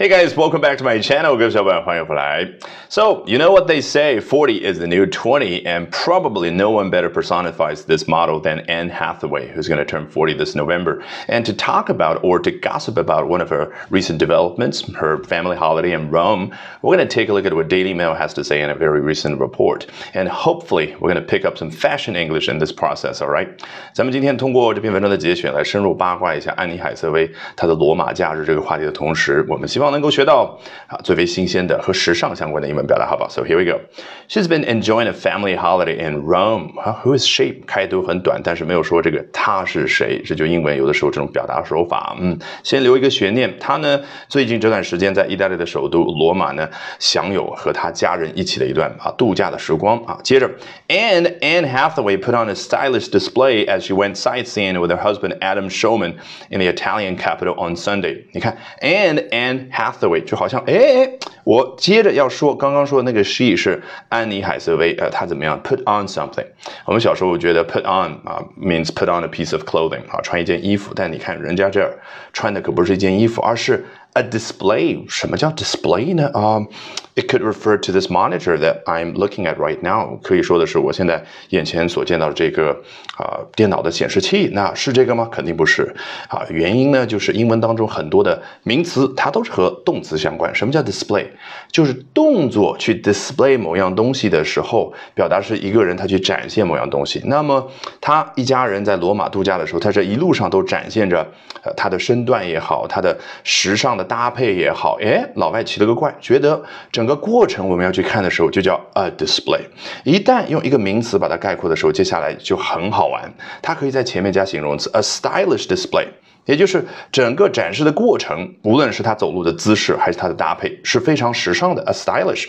Hey guys, welcome back to my channel. 各位小伙伴，欢迎回来。So, you know what they say, 40 is the new 20, and probably no one better personifies this model than Anne Hathaway, who's going to turn 40 this November. And to talk about or to gossip about one of her recent developments, her family holiday in Rome, we're going to take a look at what Daily Mail has to say in a very recent report. And hopefully, we're going to pick up some fashion English in this process, all right? 咱们今天通过这篇文章的节选来深入八卦一下安妮海瑟薇她的罗马假日这个话题的同时，我们希望。 能够学到啊最为新鲜的和时尚相关的英文表达，好不好？So here we go. She's been enjoying a family holiday in Rome. Who is she? 开头很短，但是没有说这个她是谁。这就英文有的时候这种表达手法，嗯，先留一个悬念。她呢，最近这段时间在意大利的首都罗马呢，享有和她家人一起的一段啊度假的时光啊。接着，and Anne Hathaway put on a stylish display as she went sightseeing with her husband Adam Showman in the Italian capital on Sunday. 你看，and Anne Hathaway 就好像哎哎，我接着要说刚刚说的那个 she 是安妮海瑟薇，呃，她怎么样 put on something？我们小时候觉得 put on 啊 means put on a piece of clothing 啊，穿一件衣服，但你看人家这儿穿的可不是一件衣服，而是 a display。什么叫 display 呢？啊、um,，it could refer to this monitor that I'm looking at right now。可以说的是我现在眼前所见到的这个啊、电脑的显示器，那是这个吗？肯定不是啊。原因呢，就是英文当中很多的名词它都是和动词相关。什么叫 display？就是动作去 display 某样东西的时候，表达是一个人他去展现某样东西。那么他一家人在罗马度假的时候，他这一路上都展现着他的身段也好，他的时尚的。搭配也好，哎，老外奇了个怪，觉得整个过程我们要去看的时候就叫 a display。一旦用一个名词把它概括的时候，接下来就很好玩，它可以在前面加形容词 a stylish display，也就是整个展示的过程，无论是他走路的姿势还是他的搭配，是非常时尚的 a stylish。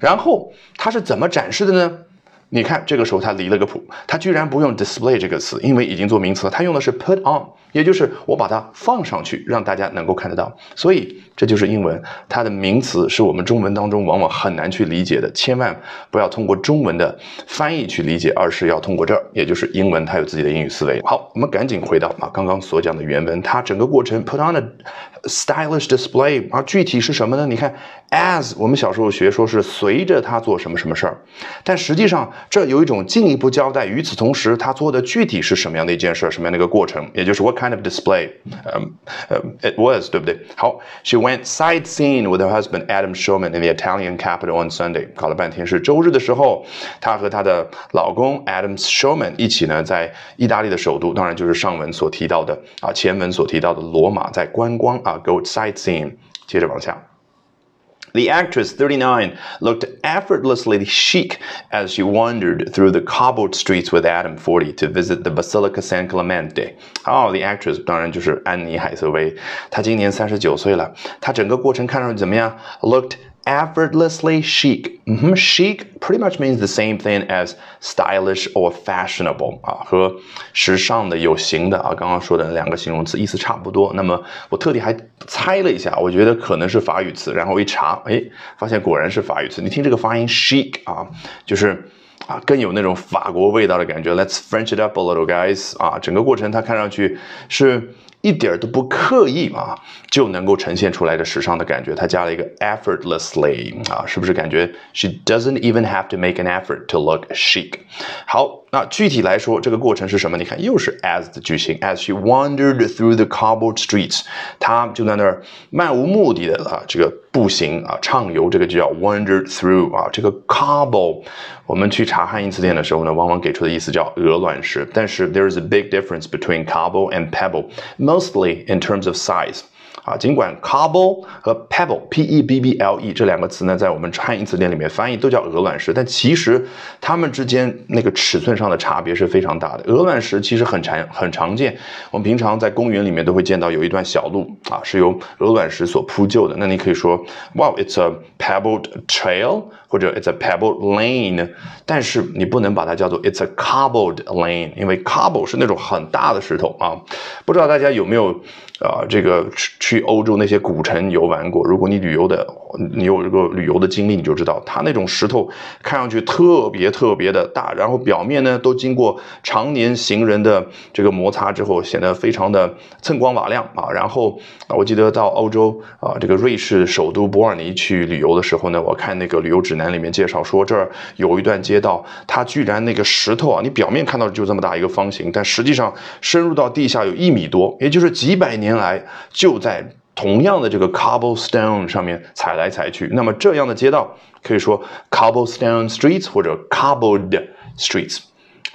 然后他是怎么展示的呢？你看，这个时候他离了个谱，他居然不用 display 这个词，因为已经做名词了，他用的是 put on，也就是我把它放上去，让大家能够看得到。所以这就是英文，它的名词是我们中文当中往往很难去理解的，千万不要通过中文的翻译去理解，而是要通过这儿，也就是英文它有自己的英语思维。好，我们赶紧回到啊刚刚所讲的原文，它整个过程 put on a stylish display，啊具体是什么呢？你看，as 我们小时候学说是随着他做什么什么事儿，但实际上。这有一种进一步交代。与此同时，他做的具体是什么样的一件事，什么样的一个过程，也就是 what kind of display，嗯呃，it was，对不对？好，she went sightseeing with her husband Adam Shulman in the Italian capital on Sunday。搞了半天是周日的时候，她和她的老公 Adam Shulman 一起呢，在意大利的首都，当然就是上文所提到的啊，前文所提到的罗马，在观光啊，go sightseeing。接着往下。The actress, 39, looked effortlessly chic as she wandered through the cobbled streets with Adam, 40, to visit the Basilica San Clemente. 哦、oh,，the actress 当然就是安妮海瑟薇，她今年三十九岁了。她整个过程看上去怎么样？Looked effortlessly chic. Mm -hmm. Chic pretty much means the same thing as stylish or fashionable 啊，和时尚的、有型的啊，刚刚说的两个形容词意思差不多。那么我特地还猜了一下，我觉得可能是法语词，然后一查，哎，发现果然是法语词。你听这个发音 chic 啊，就是啊更有那种法国味道的感觉。Let's French it up a little, guys 啊，整个过程它看上去是。一点都不刻意啊，就能够呈现出来的时尚的感觉。它加了一个 effortlessly 啊，是不是感觉 she doesn't even have to make an effort to look chic？好，那具体来说，这个过程是什么？你看，又是 as 的句型。As she wandered through the cobbled streets，她就在那儿漫无目的的啊，这个 步行啊，畅游，这个就叫 wandered through 啊。这个 cobble，我们去查汉译词典的时候呢，往往给出的意思叫鹅卵石。但是 there is a big difference between cobble and pebble。mostly in terms of size. 啊，尽管 cobble 和 pebble，p e b b l e 这两个词呢，在我们汉译词典里面翻译都叫鹅卵石，但其实它们之间那个尺寸上的差别是非常大的。鹅卵石其实很常很常见，我们平常在公园里面都会见到有一段小路啊，是由鹅卵石所铺就的。那你可以说，Wow，it's a pebbled trail，或者 it's a pebbled lane，但是你不能把它叫做 it's a cobbled lane，因为 cobble 是那种很大的石头啊。不知道大家有没有啊这个去去去欧洲那些古城游玩过，如果你旅游的，你有这个旅游的经历，你就知道，它那种石头看上去特别特别的大，然后表面呢都经过常年行人的这个摩擦之后，显得非常的锃光瓦亮啊。然后我记得到欧洲啊，这个瑞士首都伯尔尼去旅游的时候呢，我看那个旅游指南里面介绍说，这儿有一段街道，它居然那个石头啊，你表面看到就这么大一个方形，但实际上深入到地下有一米多，也就是几百年来就在同样的这个 cobblestone 上面踩来踩去。那么这样的街道可以说 cobblestone streets 或者 cobbled streets。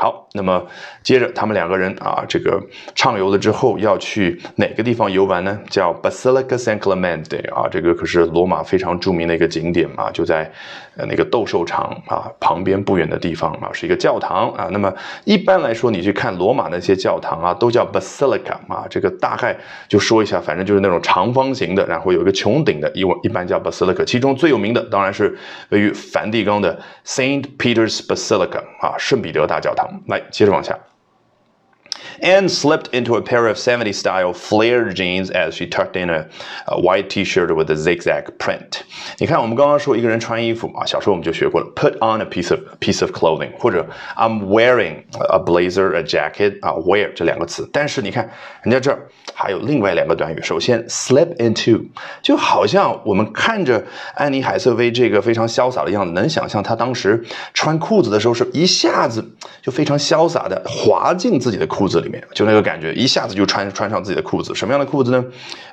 好，那么接着他们两个人啊，这个畅游了之后要去哪个地方游玩呢？叫 Basilica San Clemente 啊，这个可是罗马非常著名的一个景点嘛，就在呃那个斗兽场啊旁边不远的地方啊，是一个教堂啊。那么一般来说，你去看罗马那些教堂啊，都叫 Basilica 啊，这个大概就说一下，反正就是那种长方形的，然后有一个穹顶的，一一般叫 Basilica。其中最有名的当然是位于梵蒂冈的 Saint Peter's Basilica 啊，圣彼得大教堂。来，接着往下。Anne slipped into a pair of 70s style flared jeans as she tucked in a, a white t-shirt with a zigzag print. 你看，我们刚刚说一个人穿衣服啊，小时候我们就学过了，put on a piece of piece of clothing，或者 I'm wearing a blazer, a jacket 啊，wear 这两个词。但是你看，人家这儿还有另外两个短语。首先，slip into，就好像我们看着安妮海瑟薇这个非常潇洒的样子，能想象她当时穿裤子的时候是一下子就非常潇洒的滑进自己的裤子 里面。就那个感觉，一下子就穿穿上自己的裤子。什么样的裤子呢？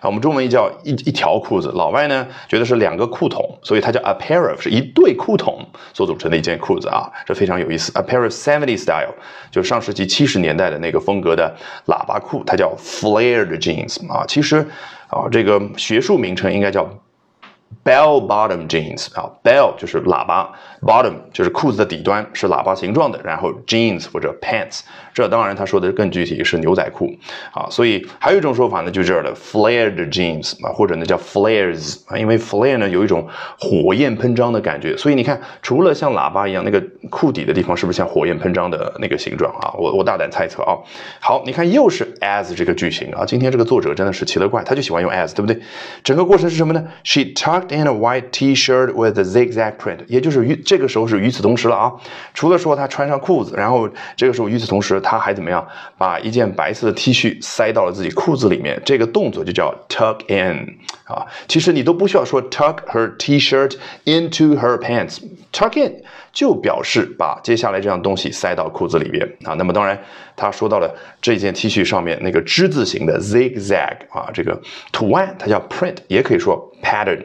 啊，我们中文一叫一一条裤子。老外呢觉得是两个裤筒，所以它叫 a pair of，是一对裤筒所组成的一件裤子啊，这非常有意思。a pair of seventy style，就上世纪七十年代的那个风格的喇叭裤，它叫 flared jeans 啊。其实啊，这个学术名称应该叫。Bell bottom jeans 啊，bell 就是喇叭，bottom 就是裤子的底端是喇叭形状的，然后 jeans 或者 pants，这当然他说的更具体是牛仔裤啊，所以还有一种说法呢，就是这儿的 flared jeans 啊，或者呢叫 flares 啊，因为 flare 呢有一种火焰喷张的感觉，所以你看，除了像喇叭一样那个裤底的地方是不是像火焰喷张的那个形状啊？我我大胆猜测啊。好，你看又是 as 这个句型啊，今天这个作者真的是奇了怪，他就喜欢用 as，对不对？整个过程是什么呢？She tucked in in a white T-shirt with a zigzag print，也就是与这个时候是与此同时了啊。除了说他穿上裤子，然后这个时候与此同时，他还怎么样？把一件白色的 T 恤塞到了自己裤子里面，这个动作就叫 tuck in 啊。其实你都不需要说 tuck her T-shirt into her pants，tuck in 就表示把接下来这样东西塞到裤子里边啊。那么当然，他说到了这件 T 恤上面那个之字形的 zigzag 啊，这个图案它叫 print，也可以说 pattern。